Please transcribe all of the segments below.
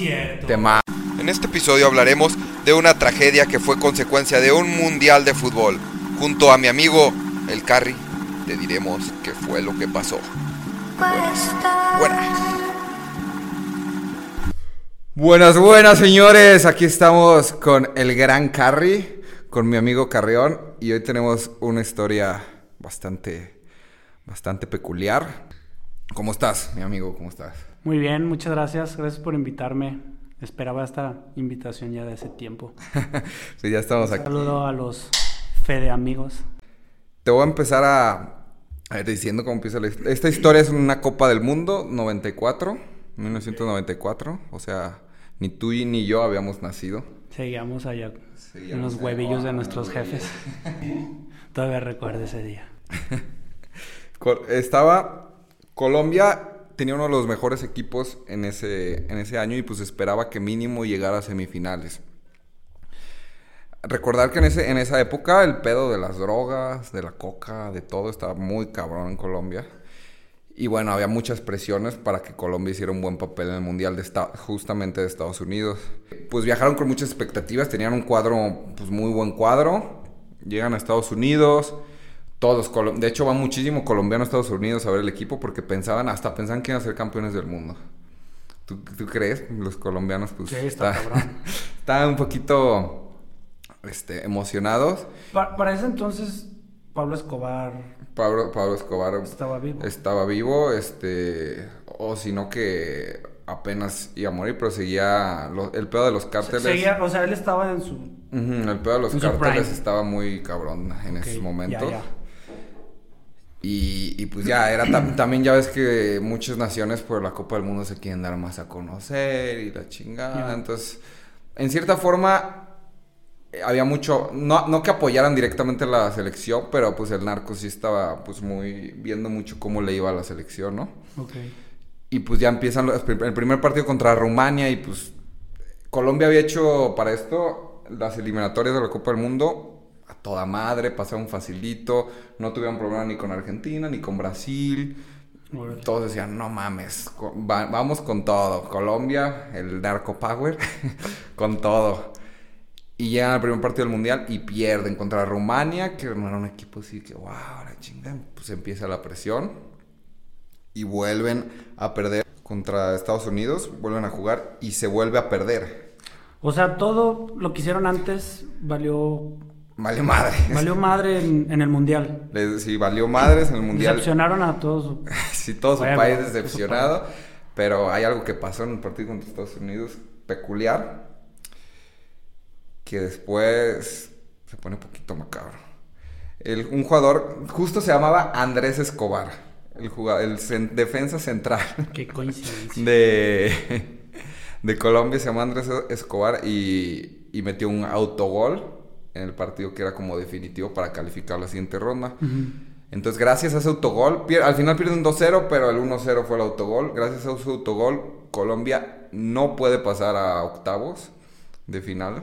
cierto. Tema. En este episodio hablaremos de una tragedia que fue consecuencia de un mundial de fútbol. Junto a mi amigo el Carry, te diremos qué fue lo que pasó. Buenas. Buenas. Buenas, buenas señores. Aquí estamos con el gran Carry, con mi amigo Carrión. Y hoy tenemos una historia bastante, bastante peculiar. ¿Cómo estás, mi amigo? ¿Cómo estás? Muy bien, muchas gracias. Gracias por invitarme. Esperaba esta invitación ya de hace tiempo. sí, ya estamos aquí. saludo a los Fede amigos. Te voy a empezar a, a ir diciendo cómo empieza la historia. Esta historia es una Copa del Mundo 94, 1994. O sea, ni tú ni yo habíamos nacido. Seguíamos allá en los huevillos de nuestros jefes. Todavía recuerdo ese día. Estaba Colombia tenía uno de los mejores equipos en ese, en ese año y pues esperaba que mínimo llegara a semifinales. Recordar que en, ese, en esa época el pedo de las drogas, de la coca, de todo estaba muy cabrón en Colombia. Y bueno, había muchas presiones para que Colombia hiciera un buen papel en el Mundial de justamente de Estados Unidos. Pues viajaron con muchas expectativas, tenían un cuadro, pues muy buen cuadro. Llegan a Estados Unidos, todos, de hecho va muchísimo colombiano a Estados Unidos a ver el equipo porque pensaban, hasta pensaban que iban a ser campeones del mundo. ¿Tú, crees? Los colombianos pues sí, está, estaban un poquito este, emocionados. para ese entonces Pablo Escobar... Pablo, Pablo Escobar estaba vivo. Estaba vivo, este, o sino que apenas iba a morir, pero seguía el pedo de los cárteles. Seguía, o sea, él estaba en su... el pedo de los cárteles estaba muy cabrón en ese esos momentos. Y, pues ya, era también ya ves que muchas naciones por la Copa del Mundo se quieren dar más a conocer y la chingada. Entonces, en cierta forma, eh, había mucho, no, no que apoyaran directamente la selección, pero pues el narco sí estaba pues muy, viendo mucho cómo le iba a la selección, ¿no? Ok. Y pues ya empiezan el primer partido contra Rumania y pues Colombia había hecho para esto las eliminatorias de la Copa del Mundo toda madre, pasaron facilito, no tuvieron problema ni con Argentina, ni con Brasil. Todos decían, no mames, vamos con todo. Colombia, el narco power, con todo. Y llegan al primer partido del mundial y pierden contra Rumania, que no era un equipo así que, wow, la chinga. Pues empieza la presión y vuelven a perder contra Estados Unidos, vuelven a jugar y se vuelve a perder. O sea, todo lo que hicieron antes valió Valió madre. Valió madre en, el mundial. sí, valió madres en el mundial. Decepcionaron a todos. sí, todo su país decepcionado. Pero hay algo que pasó en el partido contra Estados Unidos peculiar. Que después se pone un poquito macabro. un jugador, justo se llamaba Andrés Escobar. El, jugador, el defensa central. Qué coincidencia. De, de Colombia se llama Andrés Escobar y, y metió un autogol en el partido que era como definitivo para calificar la siguiente ronda. Entonces, gracias a ese autogol, al final pierden 2-0, pero el 1-0 fue el autogol. Gracias a ese autogol, Colombia no puede pasar a octavos de final.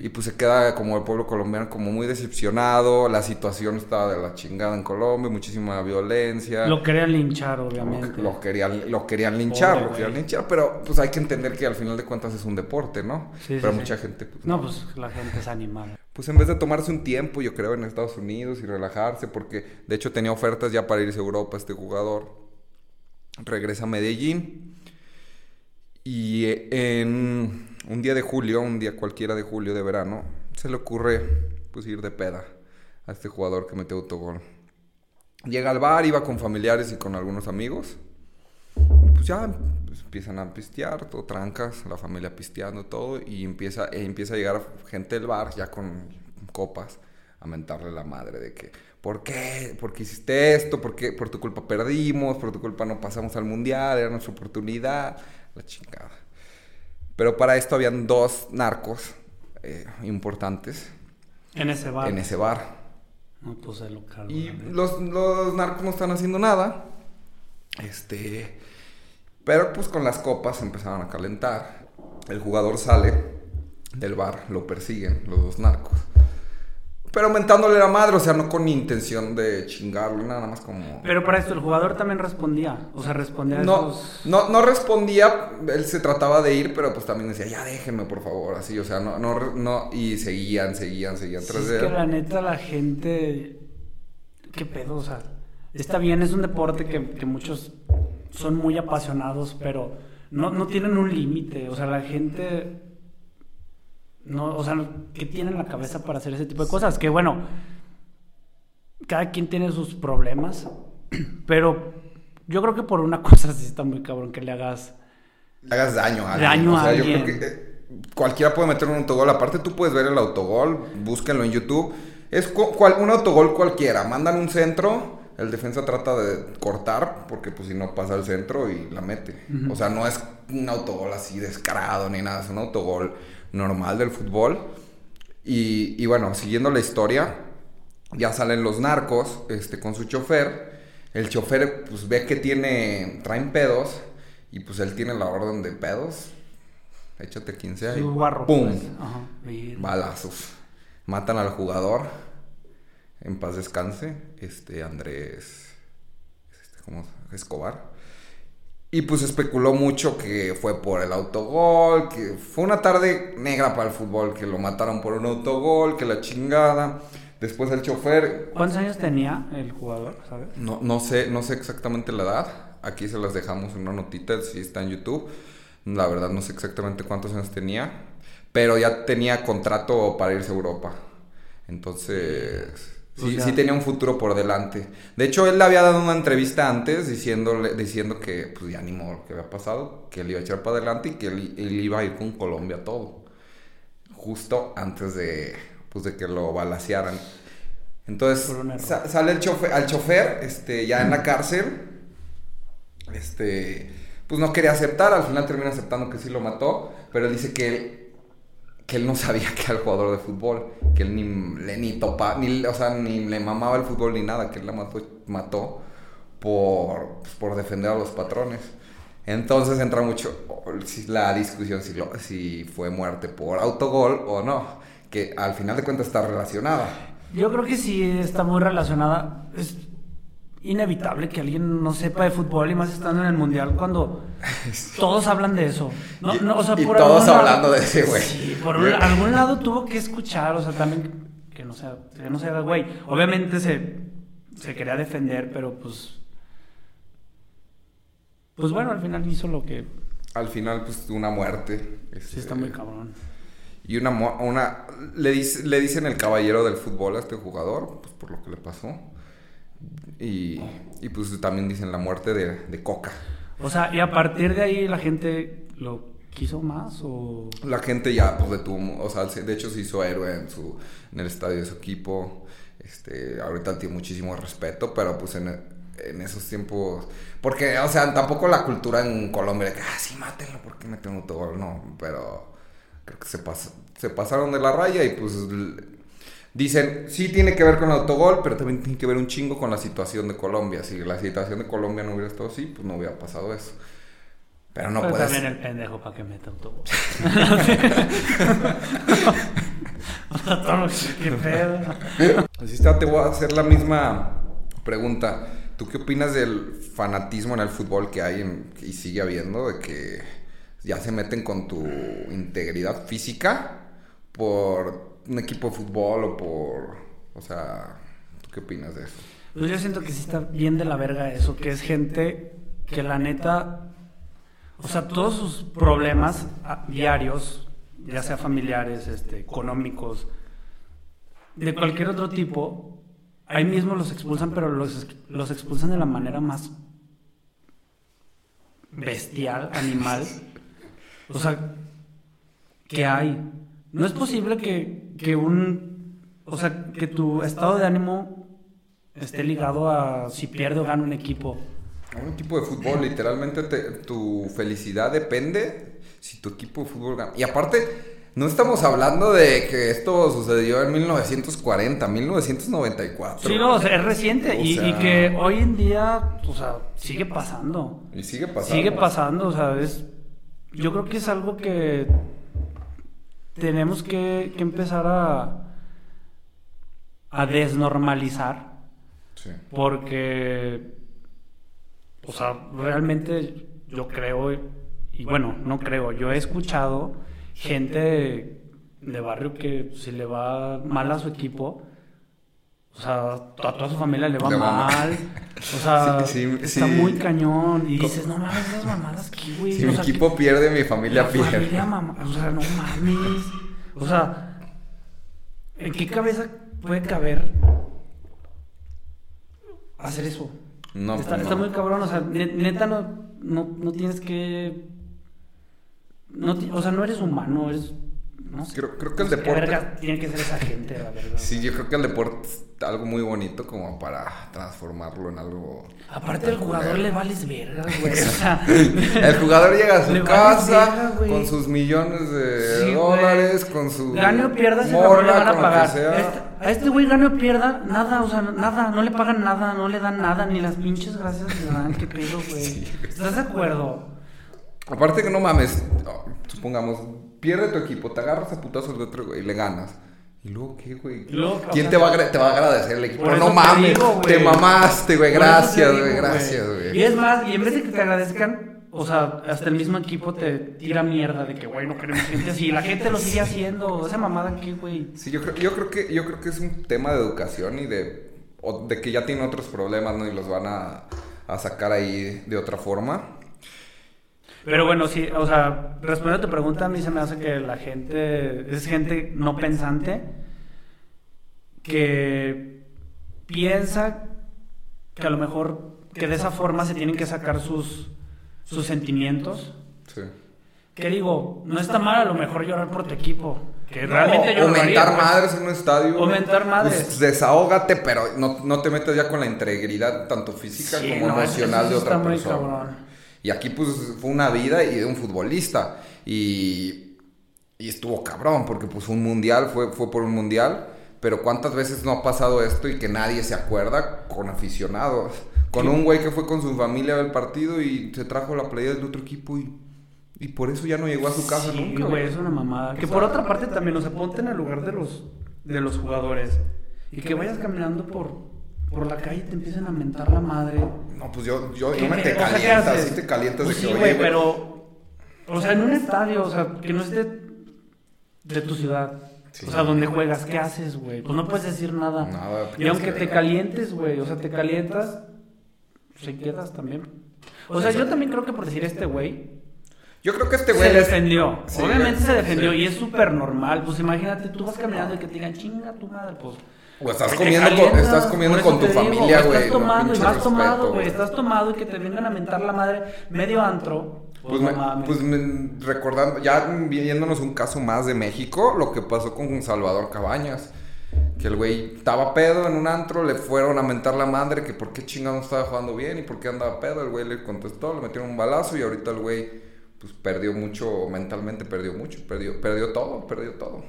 Y pues se queda como el pueblo colombiano como muy decepcionado, la situación estaba de la chingada en Colombia, muchísima violencia. Lo querían linchar, obviamente. Lo, querían, lo querían linchar, lo querían linchar, pero pues hay que entender que al final de cuentas es un deporte, ¿no? Sí, pero mucha gente... Pues, no, pues la gente es animal. Pues en vez de tomarse un tiempo, yo creo, en Estados Unidos y relajarse, porque de hecho tenía ofertas ya para irse a Europa este jugador, regresa a Medellín y en un día de julio, un día cualquiera de julio de verano, se le ocurre pues ir de peda a este jugador que metió autogol. Llega al bar, iba con familiares y con algunos amigos. Pues ya pues, empiezan a pistear, todo trancas, la familia pisteando todo y empieza, e empieza a llegar gente del bar ya con copas a mentarle la madre de que ¿por qué? ¿Por qué hiciste esto? ¿Por qué? Por tu culpa perdimos, por tu culpa no pasamos al mundial, era nuestra oportunidad, la chingada. Pero para esto habían dos narcos eh, importantes. En ese bar. En ese bar. No, pues el local. Y los, los, narcos no están haciendo nada. Este. Pero pues con las copas empezaron a calentar. El jugador sale del bar, lo persiguen los dos narcos. Pero mentándole la madre, o sea, no con intención de chingarlo, nada más como... Pero para esto, el jugador también respondía, o sea, respondía a no, esos... No, no respondía, él se trataba de ir, pero pues también decía, ya déjenme, por favor, así, o sea, no, no, no, y seguían, seguían, seguían tras sí, es que la neta, la gente, qué pedo, o sea, está bien, es un deporte que, que muchos son muy apasionados, pero no, no tienen un límite, o sea, la gente no, o sea, que tienen la cabeza para hacer ese tipo de cosas. Que bueno, cada quien tiene sus problemas, pero yo creo que por una cosa sí está muy cabrón que le hagas... Le hagas daño a alguien. Daño o sea, yo creo que eh, cualquiera puede meter un autogol. Aparte tú puedes ver el autogol, búsquenlo en YouTube. Es un autogol cualquiera. Mandan un centro, el defensa trata de cortar, porque pues si no pasa el centro y la mete. O sea, no es un autogol así descarado ni nada, es un autogol normal del fútbol. Y, bueno, siguiendo la historia, ya salen los narcos este, con su chofer. El chofer pues ve que tiene, traen pedos y pues él tiene la orden de pedos. Échate 15 ahí. ¡Pum! Pues. Balazos. Matan al jugador. En paz descanse. Este Andrés. Este, ¿Cómo? Escobar. Y pues especuló mucho que fue por el autogol, que fue una tarde negra para el fútbol, que lo mataron por un autogol, que la chingada. Después el chofer... ¿Cuántos años tenía el jugador, sabes? No, no sé, no sé exactamente la edad. Aquí se las dejamos en una notita, si está en YouTube. La verdad no sé exactamente cuántos años tenía. Pero ya tenía contrato para irse a Europa. Entonces Sí, sí tenía un futuro por delante. De hecho, él le había dado una entrevista antes diciéndole, diciendo que, pues ya ni modo que había pasado, que él iba a echar para adelante y que él, iba a ir con Colombia todo. Justo antes de, pues, de que lo balacearan. Entonces, sale el chofer, al chofer, este, ya en la cárcel, este, pues no quería aceptar, al final termina aceptando que sí lo mató, pero él dice que él que él no sabía que era el jugador de fútbol, que él ni le ni topa, ni, o sea, ni le mamaba el fútbol ni nada, que él la mató, mató por, pues, por defender a los patrones. Entonces entra mucho la discusión si, si fue muerte por autogol o no, que al final de cuentas está relacionada. Yo creo que sí está muy relacionada. Inevitable que alguien no sepa de fútbol y más estando en el mundial cuando todos hablan de eso. No, no, o sea, por todos hablando de ese güey. Sí, por algún lado tuvo que escuchar, o sea, también que no sea, que no sea güey. Obviamente se, se quería defender, pero pues. Pues bueno, al final hizo lo que. Al final, pues una muerte. sí, está muy cabrón. Y una, una le, dice, le dicen el caballero del fútbol a este jugador, pues por lo que le pasó. Y, y pues también dicen la muerte de, de, Coca. O sea, y a partir de ahí la gente lo quiso más o... La gente ya, pues detuvo, o sea, de hecho se hizo héroe en, su, en el estadio de su equipo. Este, ahorita tiene muchísimo respeto, pero pues en, en esos tiempos... Porque, o sea, tampoco la cultura en Colombia de que, ah, sí, mátenlo porque meten un autogol, no, pero creo que se, pas, se pasaron de la raya y pues Dicen, sí tiene que ver con el autogol, pero también tiene que ver un chingo con la situación de Colombia. Si la situación de Colombia no hubiera estado así, pues no hubiera pasado eso. Pero no puede también el pendejo para que meta autogol. Qué pedo. Así está, te voy a hacer la misma pregunta. ¿Tú qué opinas del fanatismo en el fútbol que hay y sigue habiendo? De que ya se meten con tu integridad física por un equipo de fútbol o por... O sea, ¿tú qué opinas de eso? Pues yo siento que sí está bien de la verga eso, que es gente que la neta... O sea, todos sus problemas diarios, ya sea familiares, este, económicos, de cualquier otro tipo, ahí mismo los expulsan, pero los, los expulsan de la manera más bestial, animal. O sea, que hay. No es posible que, que un, o sea, que tu estado de ánimo esté ligado a si pierde o gana un equipo. Un equipo de fútbol, literalmente tu felicidad depende si tu equipo de fútbol gana. Y aparte, no estamos hablando de que esto sucedió en 1940, 1994. Sí, no, es reciente y, y, que hoy en día, o sea, sigue pasando. Y sigue pasando. Sigue pasando, o sea, es, yo creo que es algo que tenemos que, empezar a, a desnormalizar. Sí. Porque, o sea, realmente yo creo, y bueno, no creo, yo he escuchado gente de barrio que si le va mal a su equipo, o sea, a toda su familia le va Le va mal. mal. O sea, Sí, sí, está sí. muy cañón. Y dices, no mames, esas mamadas aquí, güey. Si o mi sea, equipo pierde, mi que- familia la pierde. familia, mamá, o sea, no mames. O sea, ¿en qué cabeza puede caber hacer eso? No, está, pues está muy cabrón, o sea, ne- neta no, no, no tienes que... No, o sea, no eres humano, eres... No. Creo- creo que el sé qué deporte- verga tiene que ser esa gente, la verdad. Sí, yo creo que el deporte es algo muy bonito como para transformarlo en algo... Aparte del jugador le vales verga, güey. O sea, El jugador llega a su casa verga, con sus millones de Sí, güey. dólares, con su Gane o pierda, cabrón le van a pagar. Este- a este güey gane o pierda, nada, o sea, nada, no le pagan nada, no le dan nada, ni las pinches gracias le dan, qué pedo, güey. Sí. ¿Estás de acuerdo? Aparte que no mames, oh, supongamos, pierde tu equipo, te agarras a putazos de otro güey y le ganas. ¿Y luego qué, güey? O ¿Quién sea, te va, a, te va a agradecer el equipo? No te mames, digo, te mamaste, güey, gracias, güey, gracias, güey. Y es más, y en vez de que te agradezcan, o sea, hasta el mismo equipo te tira mierda de que, güey, no queremos gente así. Y la gente lo sigue haciendo. Esa mamada aquí, güey. Sí, yo creo, yo creo que yo creo que es un tema de educación y de, o de que ya tienen otros problemas, ¿no? Y los van a, a sacar ahí de otra forma. Pero bueno, sí, o sea, respondiendo a tu pregunta, a mí se me hace que la gente es gente no pensante que piensa que a lo mejor que de esa forma se tienen que sacar sus, sus sentimientos. Sí. Que digo, no está mal a lo mejor llorar por tu equipo. Que realmente o, yo o lo haría, mentar pues. madres en un estadio. O mentar madres. Pues desahógate, pero no, no te metas ya con la integridad tanto física Sí, como no, emocional eso de otra está muy persona. cabrón. Y aquí pues fue una vida y de un futbolista. Y, y estuvo cabrón, porque pues un mundial, fue, fue por un mundial. Pero cuántas veces no ha pasado esto y que nadie se acuerda con aficionados. Con un güey que fue con su familia al partido y se trajo la playa del otro equipo y, y por eso ya no llegó a su casa Sí, nunca. güey, es una mamada. Que por otra parte también, o sea, ponte en el lugar de los, de los jugadores. Y que vayas caminando por, por la calle te empiecen a mentar la madre. No, pues yo, yo, ¿Qué yo me te o sea, ¿qué calientas, sí te calientas Pues de sí, que, güey, pero... O sea, en un estadio, o sea, que no es de, tu ciudad. Sí. O sea, donde juegas, ¿qué haces, güey? Pues no puedes decir nada. Nada, Y aunque te calientes, güey, o sea, te calientas, se quedas también. O sea, yo también creo que por decir este güey, Yo creo que este güey se defendió. Sí, Obviamente se defendió sí. y es súper normal. Pues imagínate, tú vas caminando y que te digan, chinga tu madre, pues. O estás comiendo con, estás comiendo con tu digo, familia, güey. Estás no, tomando y vas tomado, güey. Estás tomado y que te vengan a mentar la madre medio antro. Pues, Pues, me- pues me- recordando, ya viéndonos un caso más de México, lo que pasó con Salvador Cabañas. Que el güey estaba pedo en un antro, le fueron a mentar la madre que por qué chingado no estaba jugando bien y por qué andaba pedo. El güey le contestó, le metieron un balazo y ahorita el güey pues perdió mucho, mentalmente perdió mucho, perdió, perdió todo, perdió todo.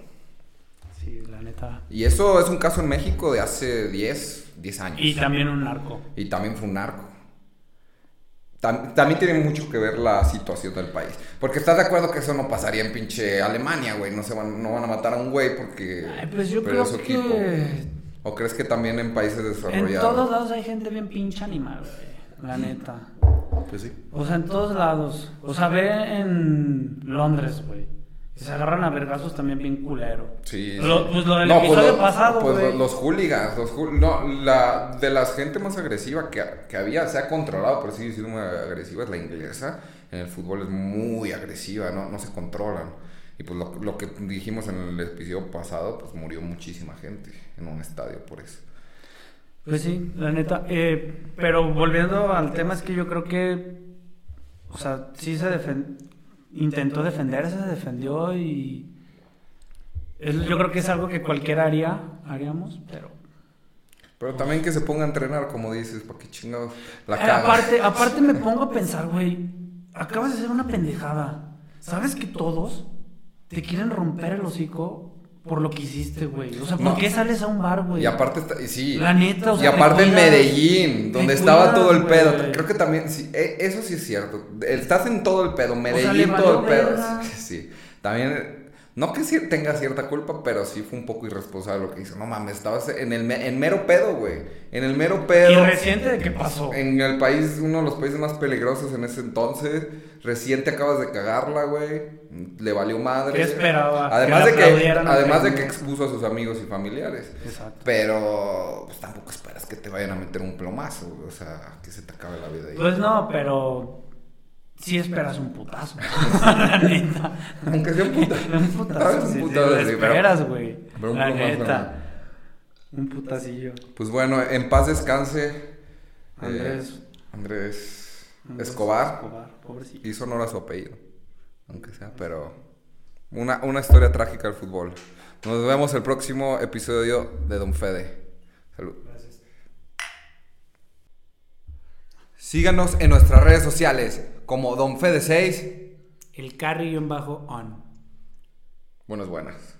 Sí, la neta. Y eso es un caso en México de hace 10, 10 años. Y también un narco. Y también fue un narco. Tam- también tiene mucho que ver la situación del país. Porque estás de acuerdo que eso no pasaría en pinche Alemania, güey. No, se van, no van a matar a un güey porque Ay, pues yo creo que equipo. ¿O crees que también en países en desarrollados? todos lados hay gente bien pinche animal, güey. La neta. Pues sí. O sea, en todos lados. O sea, ve en Londres, güey. Se agarran a vergazos también bien culero. Sí. Lo- sí. pues lo del No, episodio lo- pasado, Pues los hooligans. Los hool- no, la, de la gente más agresiva que, que había, se ha controlado, por así decirlo, muy agresiva, es la inglesa. En el fútbol es muy agresiva, no, no se controlan. Y pues lo, lo que dijimos en el episodio pasado, pues murió muchísima gente en un estadio por eso. Pues sí, la neta. Eh, pero volviendo al tema, es que yo creo que. O sea, sí se defen- intentó defenderse, se defendió y. es- yo creo que es algo que cualquiera haría, haríamos, pero. Pero también que se ponga a entrenar, como dices, porque chingados la Eh, caga. aparte, aparte me pongo a pensar, güey. Acabas de hacer una pendejada. ¿Sabes que todos te quieren romper el hocico por lo que hiciste, güey? O sea, ¿por No. qué sales a un bar, güey? Y aparte, está, y sí. La neta, o sea, Y aparte te en Medellín, donde estaba cuidas, todo el pedo. Creo que también, sí, e- eso sí es cierto. Estás en todo el pedo. Medellín, todo el pedo. Sí, sí. También No que tenga cierta culpa, pero sí fue un poco irresponsable lo que hizo. No mames, estabas en el me- en mero pedo, güey. En el mero pedo. ¿Y reciente de qué pasó? En el país, uno de los países más peligrosos en ese entonces. Reciente acabas de cagarla, güey. Le valió madre. ¿Qué esperaba? Además Que de que, además de que expuso a sus amigos y familiares. Exacto. Pero pues tampoco esperas que te vayan a meter un plomazo. O sea, que se te acabe la vida ahí. Pues no, pero sí esperas un putazo. la neta. Aunque sea un putazo. un putazo. Un sí, putazo, sí, esperas, güey. pero La neta. Un putacillo. Pues bueno, en paz descanse. eh, Andrés. Andrés Andrés Escobar. Escobar, pobrecito. Hizo honor a su apellido. Aunque sea, pero. Una, una historia trágica del fútbol. Nos vemos el próximo episodio de Don Fede. Salud. Gracias. Síganos en nuestras redes sociales como Don Fede 6. El carry-on. Buenas, buenas.